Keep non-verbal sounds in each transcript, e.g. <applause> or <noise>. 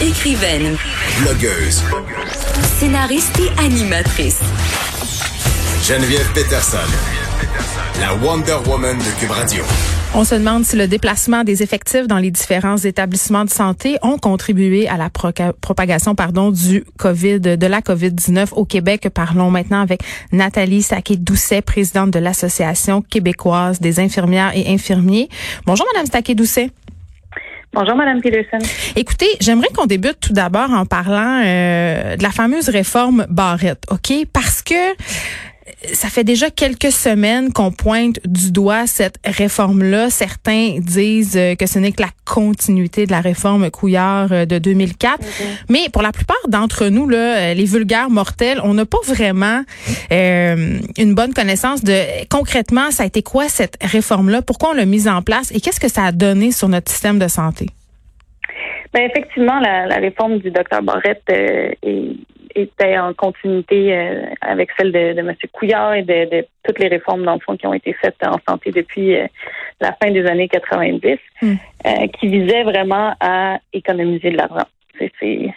Écrivaine. Blogueuse. Scénariste et animatrice. Geneviève Peterson. La Wonder Woman de Cube Radio. On se demande si le déplacement des effectifs dans les différents établissements de santé ont contribué à la propagation pardon du Covid de la Covid-19 au Québec. Parlons maintenant avec Nathalie Saquet-Doucet, présidente de l'Association québécoise des infirmières et infirmiers. Bonjour madame Saquet-Doucet. Bonjour, Madame Peterson. Écoutez, j'aimerais qu'on débute tout d'abord en parlant euh, de la fameuse réforme Barrette, OK? Parce que ça fait déjà quelques semaines qu'on pointe du doigt cette réforme-là. Certains disent euh, que ce n'est que la continuité de la réforme Couillard euh, de 2004. Mm-hmm. Mais pour la plupart d'entre nous, là, euh, les vulgaires mortels, on n'a pas vraiment une bonne connaissance de concrètement, ça a été quoi cette réforme-là? Pourquoi on l'a mise en place? Et qu'est-ce que ça a donné sur notre système de santé? Ben effectivement, la, réforme du docteur Barrette est était en continuité euh, avec celle de, de M. Couillard et de, toutes les réformes dans qui ont été faites en santé depuis euh, la fin des années 90, hmm. euh, qui visaient vraiment à économiser de l'argent. C'est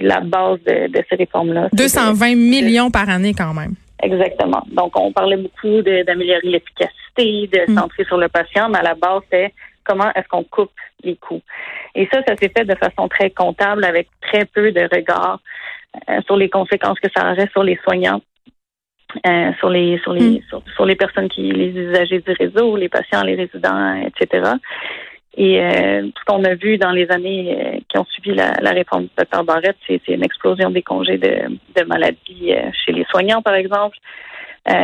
la base de, ces réformes-là. 220 millions par année quand même. Exactement. Donc, on parlait beaucoup d'améliorer l'efficacité, de hmm. centrer sur le patient, mais à la base, c'est comment est-ce qu'on coupe les coûts. Et ça, ça s'est fait de façon très comptable avec très peu de regard sur les conséquences que ça aurait sur les soignants, euh, sur les sur les mm. sur, les personnes qui les usagers du réseau, les patients, les résidents, etc. Et euh, ce qu'on a vu dans les années qui ont suivi la, réforme du docteur Barrette, c'est une explosion des congés de, de maladie chez les soignants, par exemple.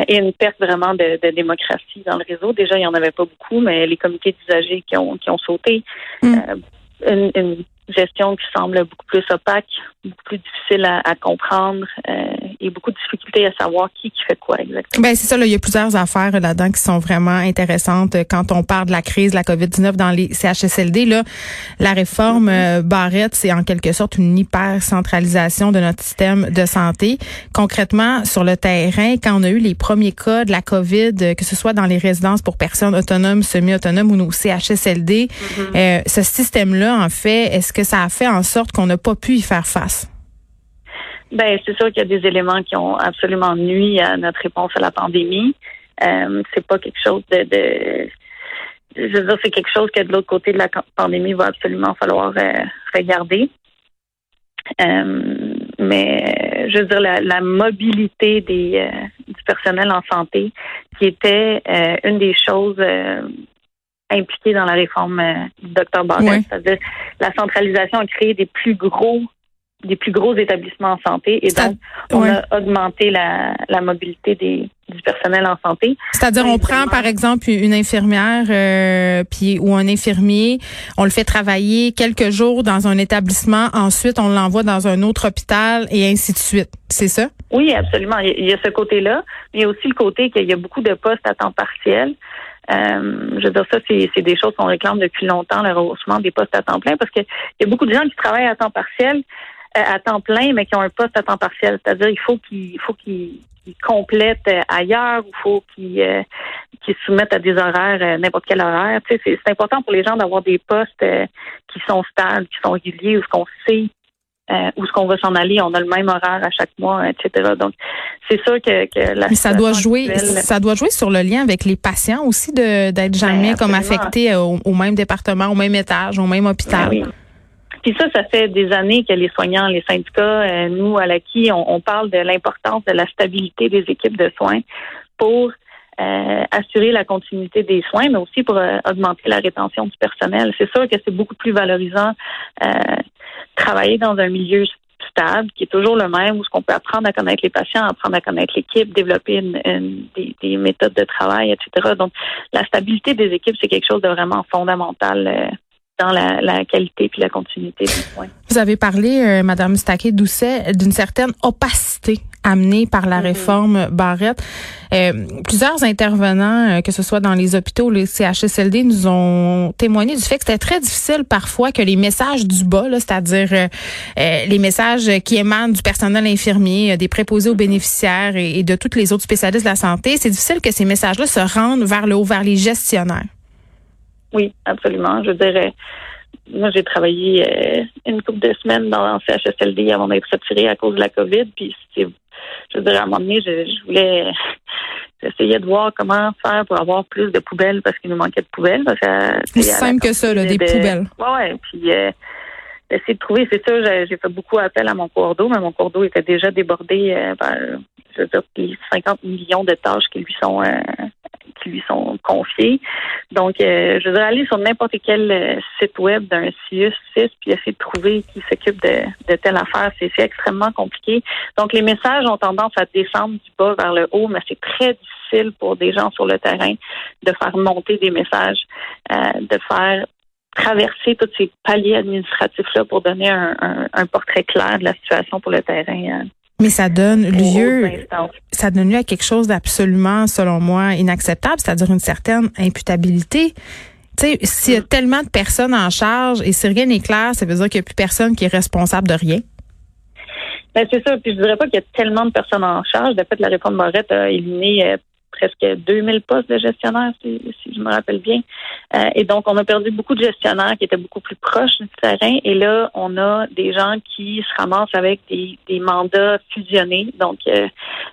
et une perte vraiment de, démocratie dans le réseau. Déjà, il n'y en avait pas beaucoup, mais les comités d'usagers qui ont, qui ont sauté, mm. une, gestion qui semble beaucoup plus opaque, beaucoup plus difficile à, comprendre euh, et beaucoup de difficultés à savoir qui, qui fait quoi exactement. Ben c'est ça, là, il y a plusieurs affaires là-dedans qui sont vraiment intéressantes quand on parle de la crise de la COVID-19 dans les CHSLD. Là, la réforme mm-hmm. euh, Barrette, c'est en quelque sorte une hyper centralisation de notre système de santé. Concrètement, sur le terrain, quand on a eu les premiers cas de la COVID, euh, que ce soit dans les résidences pour personnes autonomes, semi-autonomes ou nos CHSLD, mm-hmm. euh, ce système-là, en fait, est-ce que ça a fait en sorte qu'on n'a pas pu y faire face? Ben, c'est sûr qu'il y a des éléments qui ont absolument nuit à notre réponse à la pandémie. Euh, c'est pas quelque chose de, je veux dire, c'est quelque chose que de l'autre côté de la pandémie va absolument falloir euh, regarder. Euh, mais je veux dire, la, mobilité des, du personnel en santé, qui était une des choses impliquées dans la réforme du docteur Barrett, c'est-à-dire la centralisation a créé des plus gros des plus gros établissements en santé et donc on a augmenté la, la mobilité des, du personnel en santé. C'est-à-dire on prend par exemple une infirmière euh, puis ou un infirmier, on le fait travailler quelques jours dans un établissement, ensuite on l'envoie dans un autre hôpital et ainsi de suite. C'est ça? Oui, absolument. Il y a ce côté-là, mais il y a aussi le côté qu'il y a beaucoup de postes à temps partiel. Euh, je veux dire, ça, c'est des choses qu'on réclame depuis longtemps, le rehaussement des postes à temps plein, parce qu'il y a beaucoup de gens qui travaillent à temps partiel, euh, à temps plein, mais qui ont un poste à temps partiel. C'est-à-dire, il faut qu'ils complètent euh, ailleurs, il faut qu'ils euh, soumettent à des horaires, n'importe quel horaire. C'est important pour les gens d'avoir des postes qui sont stables, qui sont réguliers, où ce qu'on sait où ce qu'on va s'en aller, on a le même horaire à chaque mois, etc. Donc, c'est sûr que, que la Mais ça doit jouer, ça doit jouer sur le lien avec les patients aussi de d'être jamais ben, comme affectés au, même département, au même étage, au même hôpital. Ben puis ça, ça fait des années que les soignants, les syndicats, euh, nous, à l'ACI, on, on parle de l'importance de la stabilité des équipes de soins pour euh, assurer la continuité des soins, mais aussi pour euh, augmenter la rétention du personnel. C'est sûr que c'est beaucoup plus valorisant travailler dans un milieu stable, qui est toujours le même, où ce qu'on peut apprendre à connaître les patients, apprendre à connaître l'équipe, développer des, des, méthodes de travail, etc. Donc, la stabilité des équipes, c'est quelque chose de vraiment fondamental dans la, la qualité puis la continuité des soins. Vous avez parlé, euh, Madame Staquet-Doucet, d'une certaine opacité amenée par la mm-hmm. réforme Barrette. Euh, plusieurs intervenants, euh, que ce soit dans les hôpitaux ou les CHSLD, nous ont témoigné du fait que c'était très difficile parfois que les messages du bas, c'est-à-dire euh, les messages qui émanent du personnel infirmier, des préposés aux bénéficiaires et, et de toutes les autres spécialistes de la santé, c'est difficile que ces messages-là se rendent vers le haut, vers les gestionnaires. Oui, absolument. Je dirais, moi, j'ai travaillé euh, une couple de semaines dans un CHSLD avant d'être retirée à cause de la COVID. Puis, je veux dire, à un moment donné, je, je voulais <laughs> essayer de voir comment faire pour avoir plus de poubelles parce qu'il nous manquait de poubelles. C'est simple que ça, là, des poubelles. Ouais, puis euh, essayer de trouver, c'est sûr, j'ai fait beaucoup appel à mon cours d'eau, mais mon cours d'eau était déjà débordé euh, par, je veux dire, les 50 millions de tâches qui lui sont euh, qui lui sont confiées. Donc, euh, je dire, aller sur n'importe quel euh, site web d'un CIUS 6 puis essayer de trouver qui s'occupe de, de telle affaire, c'est extrêmement compliqué. Donc, les messages ont tendance à descendre du bas vers le haut, mais c'est très difficile pour des gens sur le terrain de faire monter des messages, de faire traverser tous ces paliers administratifs-là pour donner un, un, portrait clair de la situation pour le terrain. Mais ça donne lieu, ça donne lieu à quelque chose d'absolument, selon moi, inacceptable, c'est-à-dire une certaine imputabilité. Tu sais, s'il y a mm. tellement de personnes en charge et si rien n'est clair, ça veut dire qu'il n'y a plus personne qui est responsable de rien. Ben, c'est ça. Puis je dirais pas qu'il y a tellement de personnes en charge. De fait, la réforme Barrette a éliminé euh, presque 2000 postes de gestionnaires, si, je me rappelle bien. Euh, et donc, on a perdu beaucoup de gestionnaires qui étaient beaucoup plus proches du terrain. Et là, on a des gens qui se ramassent avec des, mandats fusionnés. Donc, euh,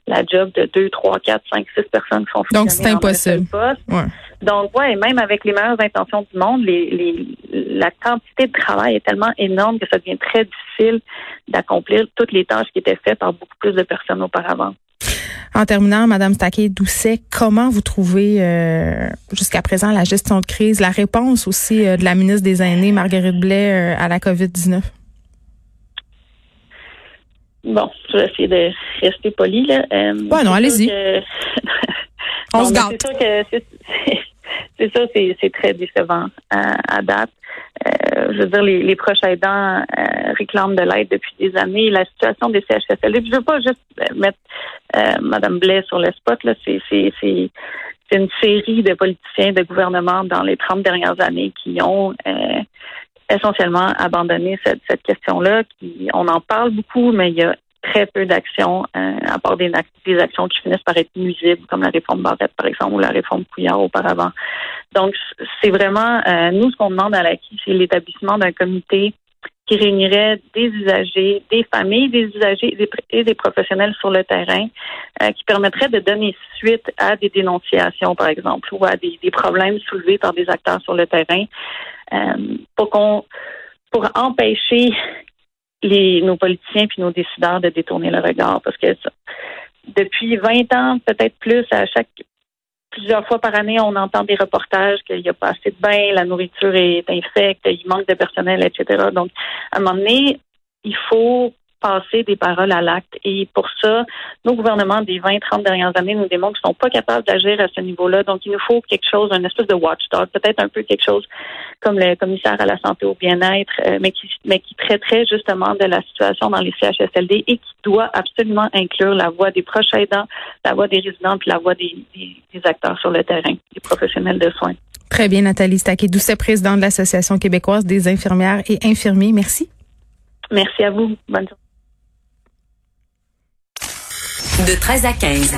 la job de 2, 3, 4, 5, 6 personnes qui sont fusionnées. Donc, c'est impossible. Donc, ouais, même avec les meilleures intentions du monde, les, la quantité de travail est tellement énorme que ça devient très difficile d'accomplir toutes les tâches qui étaient faites par beaucoup plus de personnes auparavant. En terminant, Madame Staquet-Doucet, comment vous trouvez euh, jusqu'à présent la gestion de crise, la réponse aussi euh, de la ministre des Aînés, Marguerite Blais, euh, à la COVID-19? Bon, je vais essayer de rester poli. Là. bon, non, allez-y. On se <laughs> garde. C'est <laughs> ça, c'est très décevant à date. Euh, je veux dire, les, les proches aidants euh, réclament de l'aide depuis des années. La situation des CHSLD, je veux pas juste mettre euh, Mme Blais sur le spot, là, c'est, c'est, c'est, une série de politiciens, de gouvernements dans les 30 dernières années qui ont essentiellement abandonné cette, cette question-là. On en parle beaucoup, mais il y a très peu d'actions, euh, à part des, actions qui finissent par être nuisibles, comme la réforme Barrette, par exemple, ou la réforme Couillard auparavant. Donc, c'est vraiment, euh, nous, ce qu'on demande à l'acquis, c'est l'établissement d'un comité qui réunirait des usagers, des familles des usagers et des, professionnels sur le terrain, euh, qui permettrait de donner suite à des dénonciations, par exemple, ou à des, des problèmes soulevés par des acteurs sur le terrain, pour qu'on pour empêcher les, nos politiciens puis nos décideurs de détourner le regard parce que depuis 20 ans, peut-être plus, à chaque plusieurs fois par année, on entend des reportages qu'il n'y a pas assez de bains, la nourriture est infecte, il manque de personnel, etc. Donc, à un moment donné, il faut passer des paroles à l'acte. Et pour ça, nos gouvernements des 20, 30 dernières années nous démontrent qu'ils ne sont pas capables d'agir à ce niveau-là. Donc, il nous faut quelque chose, un espèce de watchdog, peut-être un peu quelque chose comme le commissaire à la santé au bien-être, euh, mais qui mais qui traiterait justement de la situation dans les CHSLD et qui doit absolument inclure la voix des proches aidants, la voix des résidents, puis la voix des, des, acteurs sur le terrain, des professionnels de soins. Très bien, Nathalie Staquet, douce présidente de l'Association québécoise des infirmières et infirmiers. Merci. Merci à vous. Bonne journée. De 13 à 15.